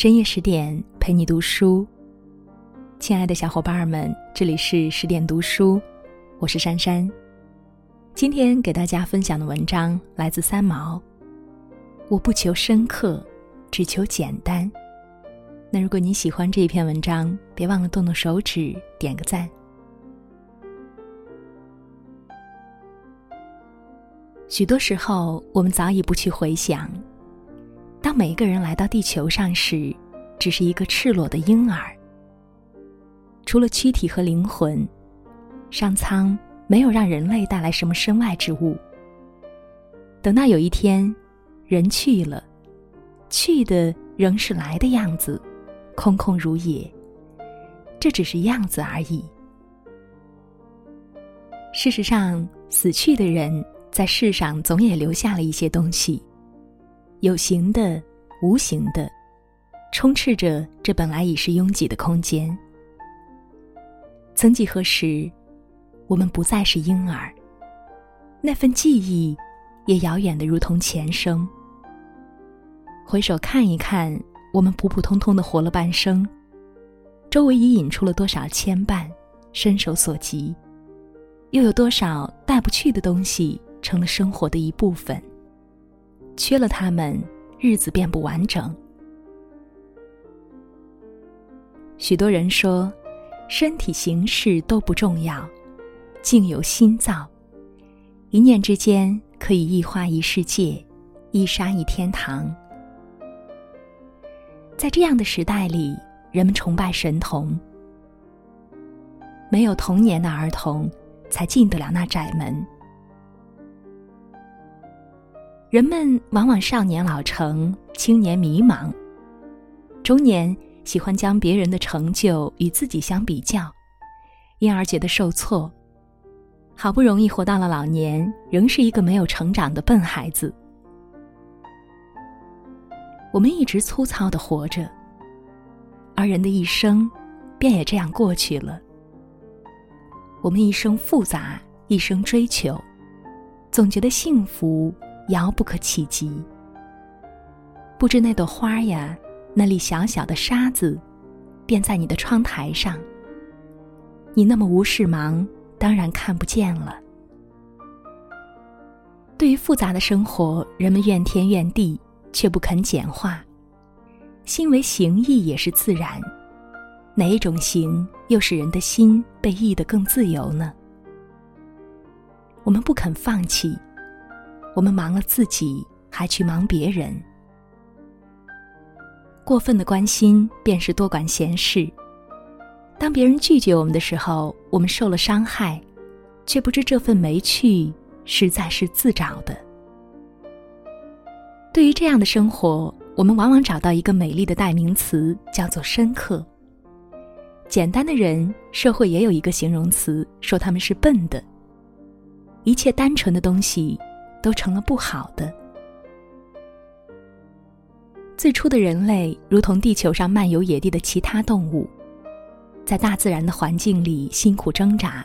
深夜十点陪你读书，亲爱的小伙伴们，这里是十点读书，我是珊珊。今天给大家分享的文章来自三毛。我不求深刻，只求简单。那如果你喜欢这一篇文章，别忘了动动手指点个赞。许多时候，我们早已不去回想。当每一个人来到地球上时，只是一个赤裸的婴儿。除了躯体和灵魂，上苍没有让人类带来什么身外之物。等到有一天，人去了，去的仍是来的样子，空空如也。这只是样子而已。事实上，死去的人在世上总也留下了一些东西。有形的，无形的，充斥着这本来已是拥挤的空间。曾几何时，我们不再是婴儿，那份记忆也遥远的如同前生。回首看一看，我们普普通通的活了半生，周围已引出了多少牵绊，伸手所及，又有多少带不去的东西，成了生活的一部分。缺了他们，日子便不完整。许多人说，身体形式都不重要，境由心造。一念之间，可以一花一世界，一沙一天堂。在这样的时代里，人们崇拜神童。没有童年的儿童，才进得了那窄门。人们往往少年老成，青年迷茫，中年喜欢将别人的成就与自己相比较，因而觉得受挫。好不容易活到了老年，仍是一个没有成长的笨孩子。我们一直粗糙的活着，而人的一生便也这样过去了。我们一生复杂，一生追求，总觉得幸福。遥不可企及。不知那朵花呀，那粒小小的沙子，便在你的窗台上。你那么无事忙，当然看不见了。对于复杂的生活，人们怨天怨地，却不肯简化。心为形役也是自然，哪一种形又使人的心被易得更自由呢？我们不肯放弃。我们忙了自己，还去忙别人。过分的关心便是多管闲事。当别人拒绝我们的时候，我们受了伤害，却不知这份没趣实在是自找的。对于这样的生活，我们往往找到一个美丽的代名词，叫做深刻。简单的人，社会也有一个形容词，说他们是笨的。一切单纯的东西。都成了不好的。最初的人类如同地球上漫游野地的其他动物，在大自然的环境里辛苦挣扎，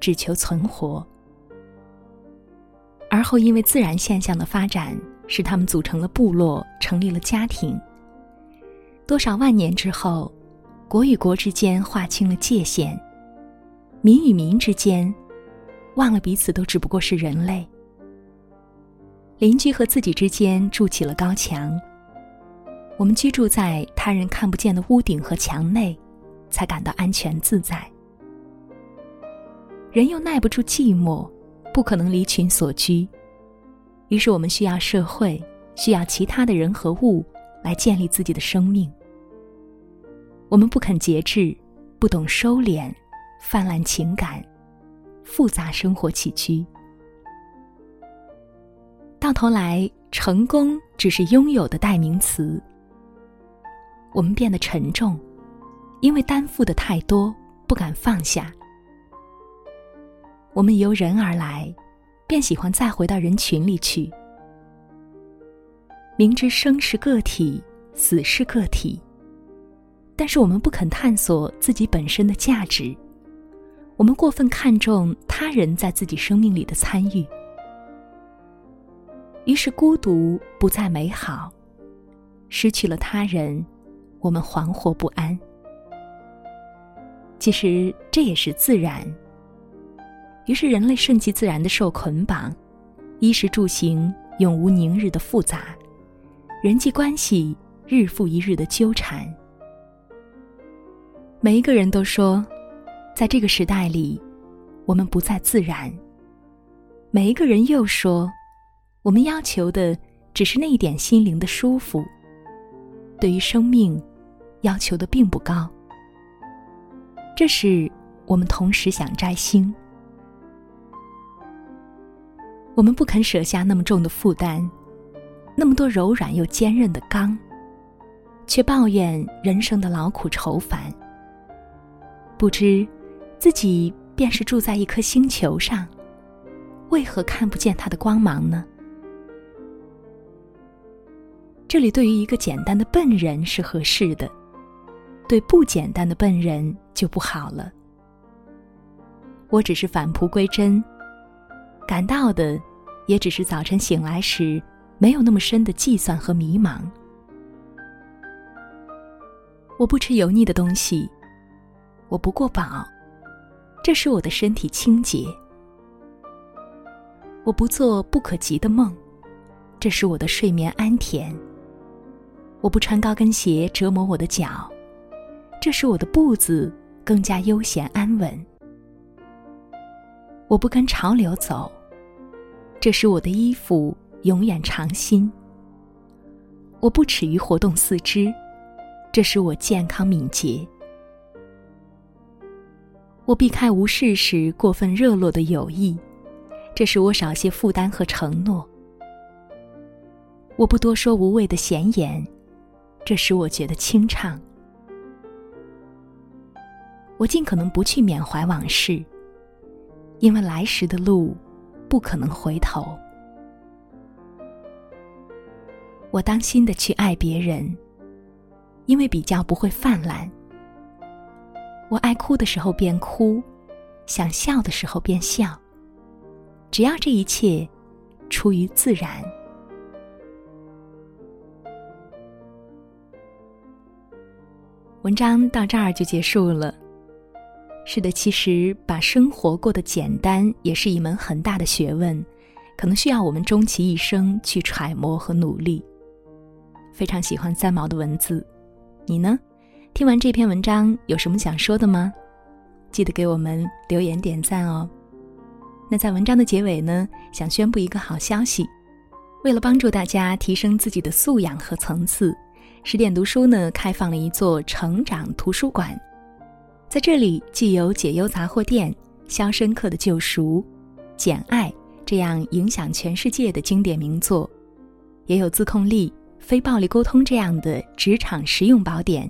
只求存活。而后因为自然现象的发展，使他们组成了部落，成立了家庭。多少万年之后，国与国之间划清了界限，民与民之间，忘了彼此都只不过是人类。邻居和自己之间筑起了高墙。我们居住在他人看不见的屋顶和墙内，才感到安全自在。人又耐不住寂寞，不可能离群所居，于是我们需要社会，需要其他的人和物来建立自己的生命。我们不肯节制，不懂收敛，泛滥情感，复杂生活起居。到头来，成功只是拥有的代名词。我们变得沉重，因为担负的太多，不敢放下。我们由人而来，便喜欢再回到人群里去。明知生是个体，死是个体，但是我们不肯探索自己本身的价值。我们过分看重他人在自己生命里的参与。于是孤独不再美好，失去了他人，我们惶惑不安。其实这也是自然。于是人类顺其自然的受捆绑，衣食住行永无宁日的复杂，人际关系日复一日的纠缠。每一个人都说，在这个时代里，我们不再自然。每一个人又说，我们要求的只是那一点心灵的舒服。对于生命，要求的并不高。这是，我们同时想摘星。我们不肯舍下那么重的负担，那么多柔软又坚韧的钢，却抱怨人生的劳苦愁烦。不知自己便是住在一颗星球上，为何看不见它的光芒呢？这里对于一个简单的笨人是合适的，对不简单的笨人就不好了。我只是返璞归真。感到的，也只是早晨醒来时没有那么深的计算和迷茫。我不吃油腻的东西，我不过饱，这使我的身体清洁。我不做不可及的梦，这使我的睡眠安甜。我不穿高跟鞋折磨我的脚，这使我的步子更加悠闲安稳。我不跟潮流走，这使我的衣服永远长新。我不耻于活动四肢，这使我健康敏捷。我避开无事时过分热络的友谊，这使我少些负担和承诺。我不多说无谓的闲言，这使我觉得清畅。我尽可能不去缅怀往事。因为来时的路，不可能回头。我当心的去爱别人，因为比较不会泛滥。我爱哭的时候便哭，想笑的时候便笑。只要这一切出于自然。文章到这儿就结束了。是的，其实把生活过得简单也是一门很大的学问，可能需要我们终其一生去揣摩和努力。非常喜欢三毛的文字，你呢？听完这篇文章有什么想说的吗？记得给我们留言点赞哦。那在文章的结尾呢，想宣布一个好消息：为了帮助大家提升自己的素养和层次，十点读书呢开放了一座成长图书馆。在这里，既有解忧杂货店、《肖申克的救赎》、《简爱》这样影响全世界的经典名作，也有自控力、非暴力沟通这样的职场实用宝典，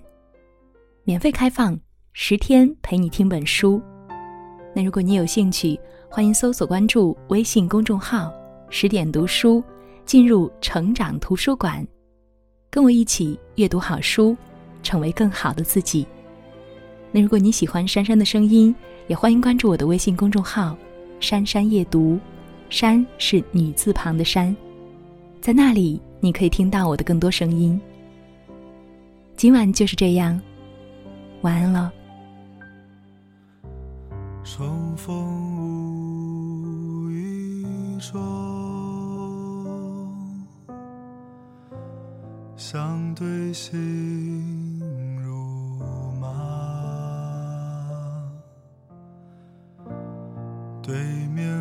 免费开放，十天陪你听本书。那如果你有兴趣，欢迎搜索关注微信公众号“十点读书”，进入成长图书馆，跟我一起阅读好书，成为更好的自己。那如果你喜欢珊珊的声音，也欢迎关注我的微信公众号“珊珊夜读”，珊是女字旁的珊，在那里你可以听到我的更多声音。今晚就是这样，晚安了。重逢无意中，相对心如麻。对面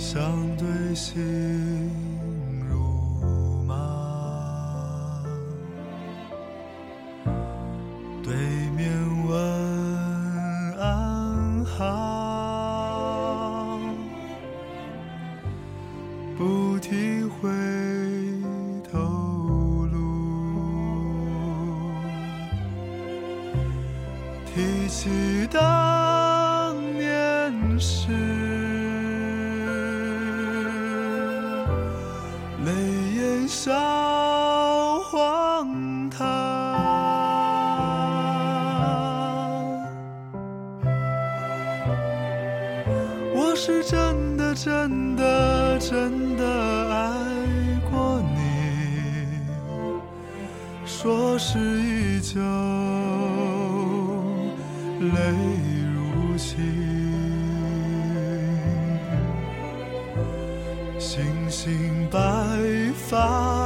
相对心如麻对面问安好不提回头路。提起当年事真的真的爱过你说是依旧泪如倾星星白发。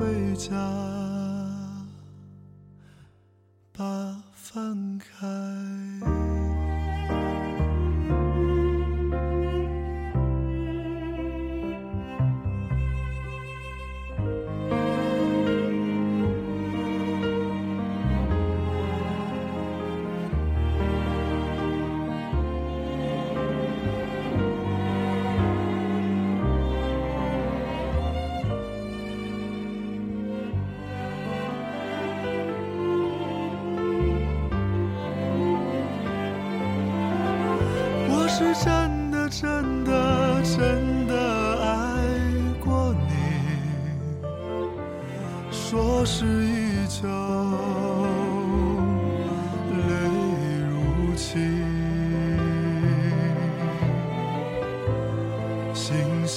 回家把饭开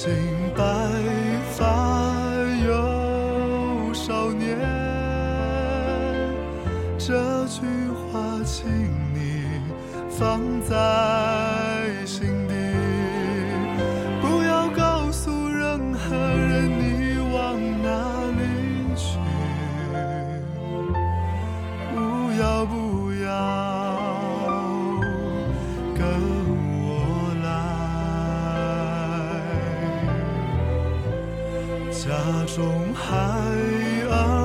尽白发犹少年这句话请你放在那种海岸。